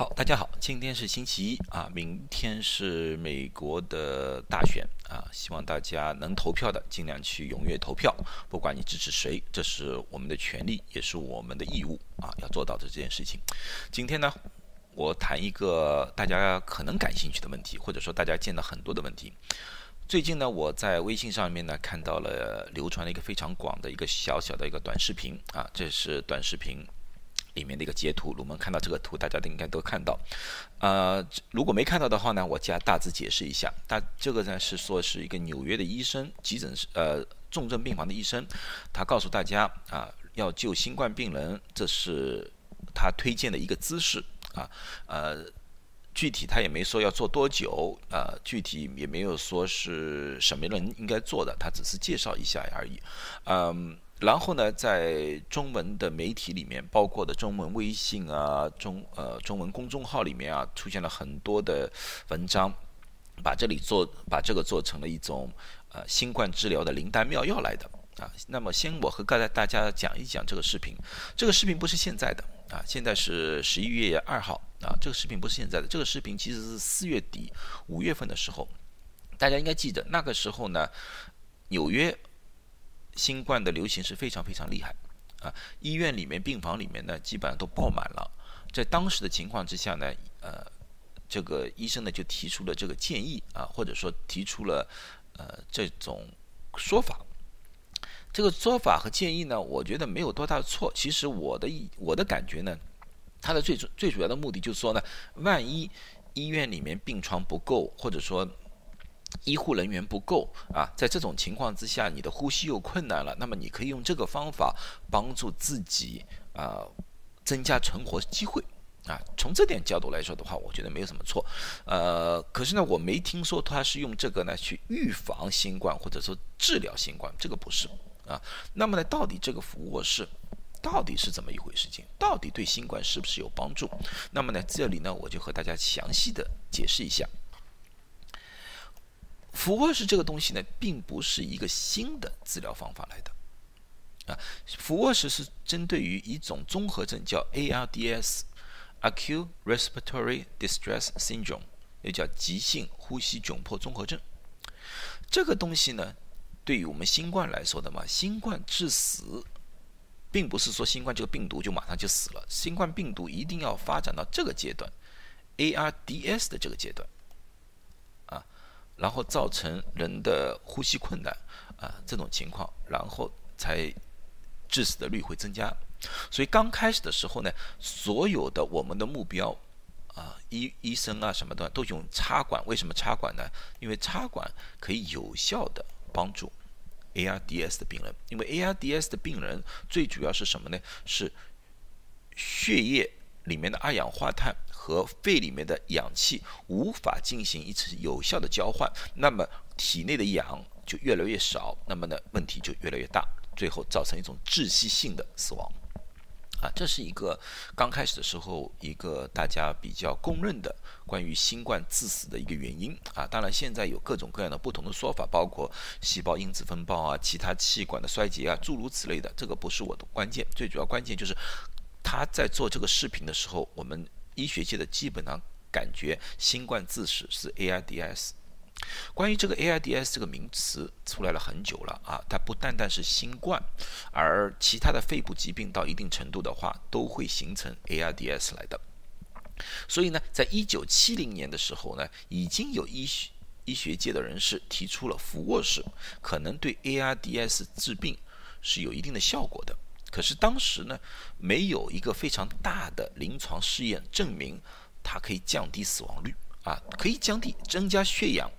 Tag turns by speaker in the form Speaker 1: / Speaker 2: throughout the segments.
Speaker 1: 好，大家好，今天是星期一啊，明天是美国的大选啊，希望大家能投票的尽量去踊跃投票，不管你支持谁，这是我们的权利，也是我们的义务啊，要做到的这件事情。今天呢，我谈一个大家可能感兴趣的问题，或者说大家见到很多的问题。最近呢，我在微信上面呢看到了流传了一个非常广的一个小小的一个短视频啊，这是短视频。里面的一个截图，我们看到这个图，大家都应该都看到。呃，如果没看到的话呢，我加大致解释一下。大这个呢是说是一个纽约的医生，急诊室呃重症病房的医生，他告诉大家啊，要救新冠病人，这是他推荐的一个姿势啊。呃，具体他也没说要做多久啊，具体也没有说是什么人应该做的，他只是介绍一下而已。嗯。然后呢，在中文的媒体里面，包括的中文微信啊、中呃中文公众号里面啊，出现了很多的文章，把这里做把这个做成了一种呃新冠治疗的灵丹妙药来的啊。那么，先我和大家大家讲一讲这个视频。这个视频不是现在的啊，现在是十一月二号啊。这个视频不是现在的，这个视频其实是四月底五月份的时候，大家应该记得那个时候呢，纽约。新冠的流行是非常非常厉害，啊，医院里面病房里面呢基本上都爆满了。在当时的情况之下呢，呃，这个医生呢就提出了这个建议啊，或者说提出了呃这种说法。这个说法和建议呢，我觉得没有多大的错。其实我的我的感觉呢，它的最主最主要的目的就是说呢，万一医院里面病床不够，或者说。医护人员不够啊，在这种情况之下，你的呼吸又困难了，那么你可以用这个方法帮助自己啊，增加存活机会啊。从这点角度来说的话，我觉得没有什么错。呃，可是呢，我没听说他是用这个呢去预防新冠或者说治疗新冠，这个不是啊。那么呢，到底这个俯卧式到底是怎么一回事？情到底对新冠是不是有帮助？那么呢，这里呢，我就和大家详细的解释一下。俯卧式这个东西呢，并不是一个新的治疗方法来的，啊，俯卧式是针对于一种综合症叫 ARDS（Acute Respiratory Distress Syndrome），也叫急性呼吸窘迫综合症。这个东西呢，对于我们新冠来说的嘛，新冠致死，并不是说新冠这个病毒就马上就死了，新冠病毒一定要发展到这个阶段，ARDS 的这个阶段。然后造成人的呼吸困难啊，这种情况，然后才致死的率会增加。所以刚开始的时候呢，所有的我们的目标啊，医医生啊什么的都用插管。为什么插管呢？因为插管可以有效的帮助 ARDS 的病人。因为 ARDS 的病人最主要是什么呢？是血液。里面的二氧化碳和肺里面的氧气无法进行一次有效的交换，那么体内的氧就越来越少，那么呢问题就越来越大，最后造成一种窒息性的死亡。啊，这是一个刚开始的时候一个大家比较公认的关于新冠致死的一个原因啊。当然现在有各种各样的不同的说法，包括细胞因子风暴啊、其他气管的衰竭啊，诸如此类的，这个不是我的关键，最主要关键就是。他在做这个视频的时候，我们医学界的基本上感觉新冠自始是 ARDS。关于这个 ARDS 这个名词出来了很久了啊，它不单单是新冠，而其他的肺部疾病到一定程度的话，都会形成 ARDS 来的。所以呢，在一九七零年的时候呢，已经有医学医学界的人士提出了俯卧式可能对 ARDS 治病是有一定的效果的。可是当时呢，没有一个非常大的临床试验证明它可以降低死亡率啊，可以降低增加血氧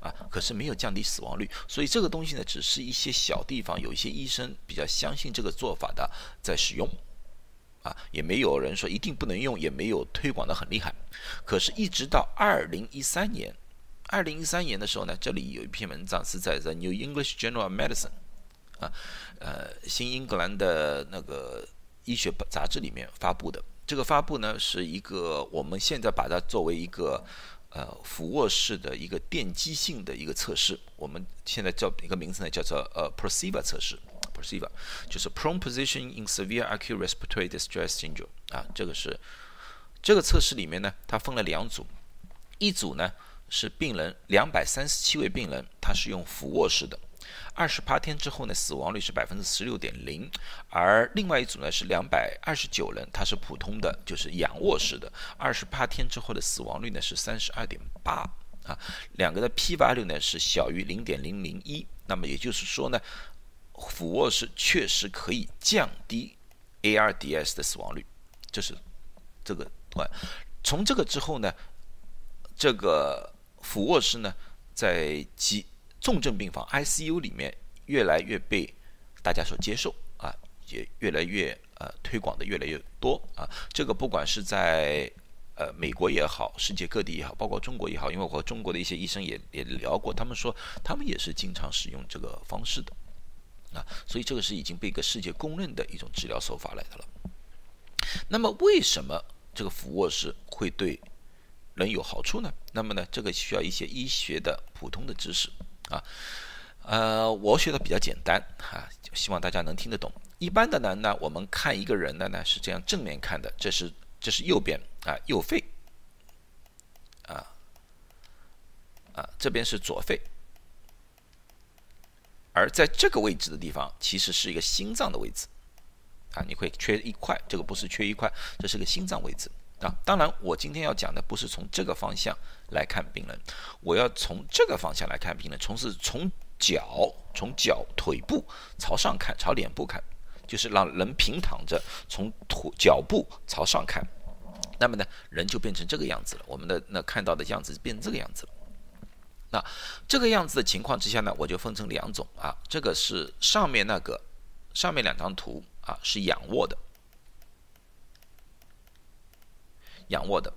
Speaker 1: 啊，可是没有降低死亡率。所以这个东西呢，只是一些小地方有一些医生比较相信这个做法的在使用啊，也没有人说一定不能用，也没有推广的很厉害。可是，一直到二零一三年，二零一三年的时候呢，这里有一篇文章是在《The New English Journal of Medicine》。啊，呃，新英格兰的那个医学杂志里面发布的。这个发布呢，是一个我们现在把它作为一个呃俯卧式的一个电击性的一个测试，我们现在叫一个名字呢，叫做呃 Perceiver 测试，Perceiver。就是 Prone Position in Severe Acute Respiratory Distress Syndrome 啊，这个是这个测试里面呢，它分了两组，一组呢是病人两百三十七位病人，他是用俯卧式的。二十八天之后呢，死亡率是百分之十六点零，而另外一组呢是两百二十九人，它是普通的，就是仰卧式的。二十八天之后的死亡率呢是三十二点八啊，两个的 p value 呢是小于零点零零一。那么也就是说呢，俯卧式确实可以降低 ARDS 的死亡率，这是这个对。从这个之后呢，这个俯卧式呢在几。重症病房 ICU 里面越来越被大家所接受啊，也越来越呃推广的越来越多啊。这个不管是在呃美国也好，世界各地也好，包括中国也好，因为我和中国的一些医生也也聊过，他们说他们也是经常使用这个方式的啊。所以这个是已经被一个世界公认的一种治疗手法来的了。那么为什么这个俯卧式会对人有好处呢？那么呢，这个需要一些医学的普通的知识。啊，呃，我学的比较简单哈，希望大家能听得懂。一般的呢，那我们看一个人的呢是这样正面看的，这是这是右边啊右肺，啊啊这边是左肺，而在这个位置的地方其实是一个心脏的位置，啊，你会缺一块，这个不是缺一块，这是个心脏位置。啊，当然，我今天要讲的不是从这个方向来看病人，我要从这个方向来看病人，从是从脚从脚腿部朝上看，朝脸部看，就是让人平躺着，从腿脚部朝上看，那么呢，人就变成这个样子了。我们的那看到的样子变成这个样子了。那这个样子的情况之下呢，我就分成两种啊，这个是上面那个上面两张图啊，是仰卧的。仰卧的，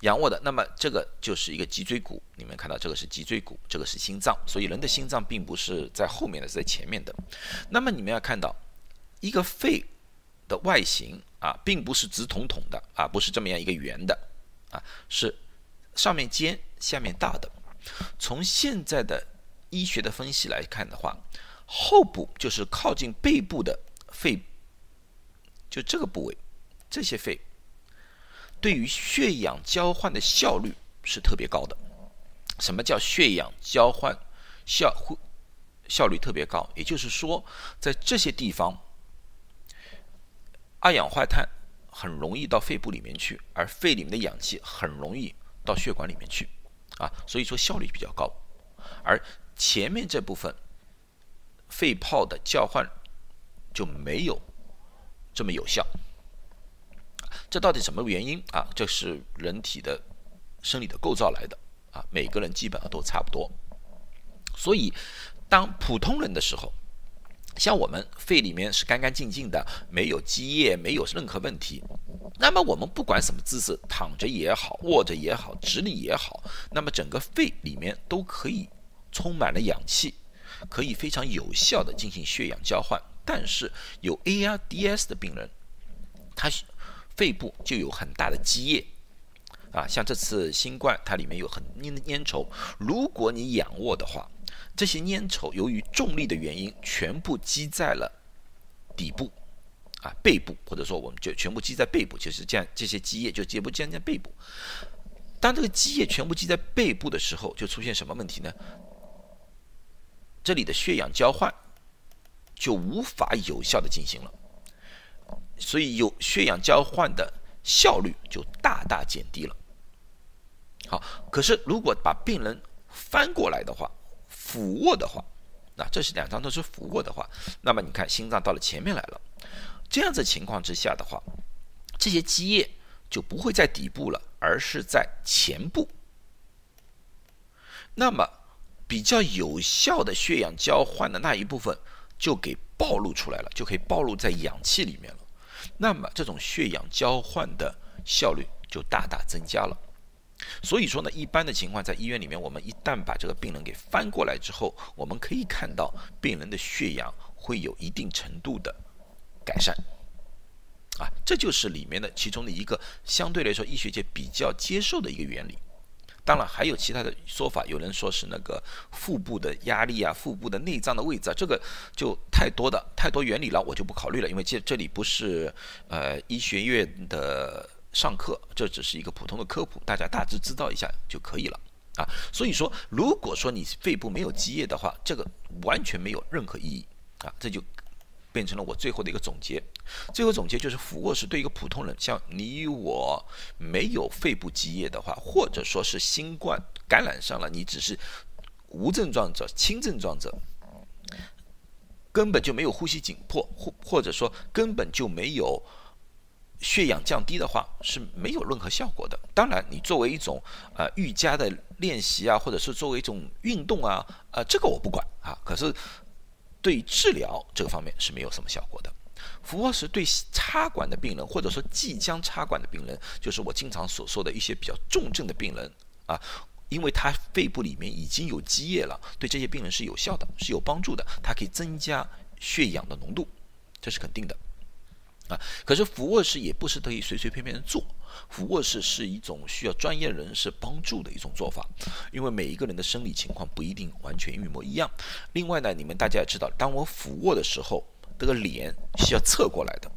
Speaker 1: 仰卧的，那么这个就是一个脊椎骨，你们看到这个是脊椎骨，这个是心脏，所以人的心脏并不是在后面的，是在前面的。那么你们要看到一个肺的外形啊，并不是直筒筒的啊，不是这么样一个圆的啊，是上面尖下面大的。从现在的医学的分析来看的话，后部就是靠近背部的肺，就这个部位，这些肺。对于血氧交换的效率是特别高的。什么叫血氧交换效会效率特别高？也就是说，在这些地方，二氧化碳很容易到肺部里面去，而肺里面的氧气很容易到血管里面去，啊，所以说效率比较高。而前面这部分肺泡的交换就没有这么有效。这到底什么原因啊？这是人体的生理的构造来的啊，每个人基本上都差不多。所以，当普通人的时候，像我们肺里面是干干净净的，没有积液，没有任何问题。那么我们不管什么姿势，躺着也好，卧着也好，直立也好，那么整个肺里面都可以充满了氧气，可以非常有效的进行血氧交换。但是有 ARDS 的病人，他。肺部就有很大的积液，啊，像这次新冠，它里面有很粘粘稠。如果你仰卧的话，这些粘稠由于重力的原因，全部积在了底部，啊，背部，或者说我们就全部积在背部，就是这样，这些积液就全部积在背部。当这个积液全部积在背部的时候，就出现什么问题呢？这里的血氧交换就无法有效的进行了。所以有血氧交换的效率就大大减低了。好，可是如果把病人翻过来的话，俯卧的话，那这是两张都是俯卧的话，那么你看心脏到了前面来了，这样子情况之下的话，这些积液就不会在底部了，而是在前部。那么比较有效的血氧交换的那一部分就给暴露出来了，就可以暴露在氧气里面了。那么这种血氧交换的效率就大大增加了。所以说呢，一般的情况在医院里面，我们一旦把这个病人给翻过来之后，我们可以看到病人的血氧会有一定程度的改善。啊，这就是里面的其中的一个相对来说医学界比较接受的一个原理。当然还有其他的说法，有人说是那个腹部的压力啊，腹部的内脏的位置，啊，这个就太多的太多原理了，我就不考虑了，因为这这里不是呃医学院的上课，这只是一个普通的科普，大家大致知道一下就可以了啊。所以说，如果说你肺部没有积液的话，这个完全没有任何意义啊。这就变成了我最后的一个总结。最后总结就是，俯卧是对一个普通人，像你我没有肺部积液的话，或者说是新冠感染上了，你只是无症状者、轻症状者。根本就没有呼吸紧迫，或或者说根本就没有血氧降低的话，是没有任何效果的。当然，你作为一种呃瑜伽的练习啊，或者是作为一种运动啊，呃，这个我不管啊。可是对治疗这个方面是没有什么效果的。俯卧是对插管的病人，或者说即将插管的病人，就是我经常所说的一些比较重症的病人啊。因为他肺部里面已经有积液了，对这些病人是有效的，是有帮助的。它可以增加血氧的浓度，这是肯定的。啊，可是俯卧式也不是可以随随便便的做，俯卧式是一种需要专业人士帮助的一种做法，因为每一个人的生理情况不一定完全一模一样。另外呢，你们大家也知道，当我俯卧的时候，这个脸是要侧过来的，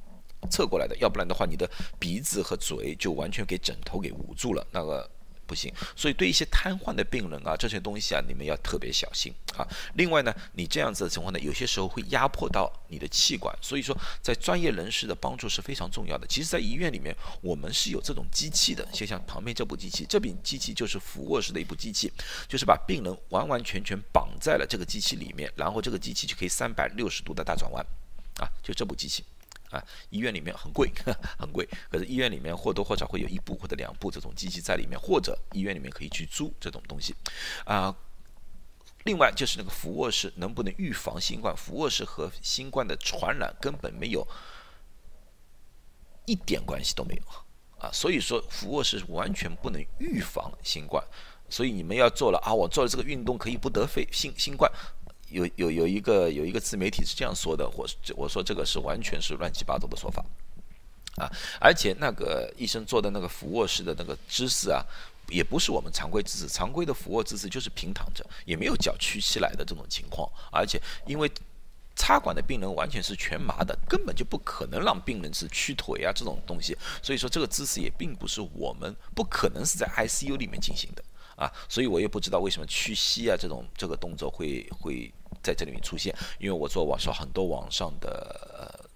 Speaker 1: 侧过来的，要不然的话，你的鼻子和嘴就完全给枕头给捂住了，那个。不行，所以对一些瘫痪的病人啊，这些东西啊，你们要特别小心啊。另外呢，你这样子的情况呢，有些时候会压迫到你的气管，所以说在专业人士的帮助是非常重要的。其实，在医院里面，我们是有这种机器的，就像旁边这部机器，这柄机器就是俯卧式的一部机器，就是把病人完完全全绑在了这个机器里面，然后这个机器就可以三百六十度的大转弯，啊，就这部机器。啊，医院里面很贵，很贵。可是医院里面或多或少会有一部或者两部这种机器在里面，或者医院里面可以去租这种东西。啊，另外就是那个俯卧式能不能预防新冠？俯卧式和新冠的传染根本没有一点关系都没有啊。所以说俯卧式完全不能预防新冠。所以你们要做了啊，我做了这个运动可以不得肺新新冠。有有有一个有一个自媒体是这样说的，我我说这个是完全是乱七八糟的说法，啊，而且那个医生做的那个俯卧式的那个姿势啊，也不是我们常规姿势，常规的俯卧姿势就是平躺着，也没有脚屈起来的这种情况，而且因为插管的病人完全是全麻的，根本就不可能让病人是屈腿啊这种东西，所以说这个姿势也并不是我们不可能是在 ICU 里面进行的。啊，所以我也不知道为什么屈膝啊这种这个动作会会。在这里面出现，因为我做网上很多网上的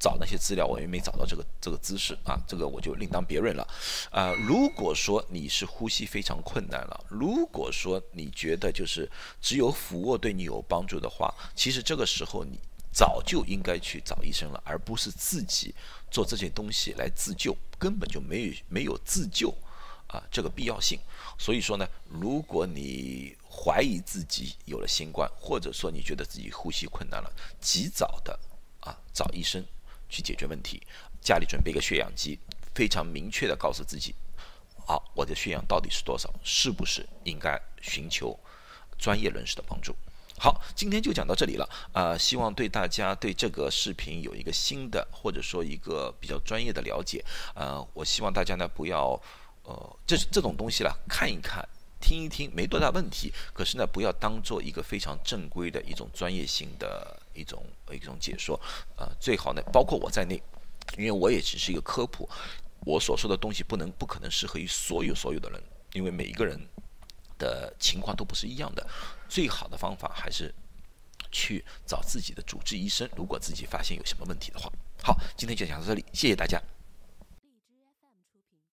Speaker 1: 找那些资料，我也没找到这个这个姿势啊，这个我就另当别论了。啊，如果说你是呼吸非常困难了，如果说你觉得就是只有俯卧对你有帮助的话，其实这个时候你早就应该去找医生了，而不是自己做这些东西来自救，根本就没有没有自救啊这个必要性。所以说呢，如果你怀疑自己有了新冠，或者说你觉得自己呼吸困难了，及早的啊找医生去解决问题，家里准备一个血氧机，非常明确的告诉自己，好，我的血氧到底是多少，是不是应该寻求专业人士的帮助？好，今天就讲到这里了啊，希望对大家对这个视频有一个新的或者说一个比较专业的了解啊，我希望大家呢不要呃这这种东西了看一看。听一听没多大问题，可是呢，不要当做一个非常正规的一种专业性的一种一种解说，呃，最好呢，包括我在内，因为我也只是一个科普，我所说的东西不能不可能适合于所有所有的人，因为每一个人的情况都不是一样的，最好的方法还是去找自己的主治医生，如果自己发现有什么问题的话。好，今天就讲到这里，谢谢大家。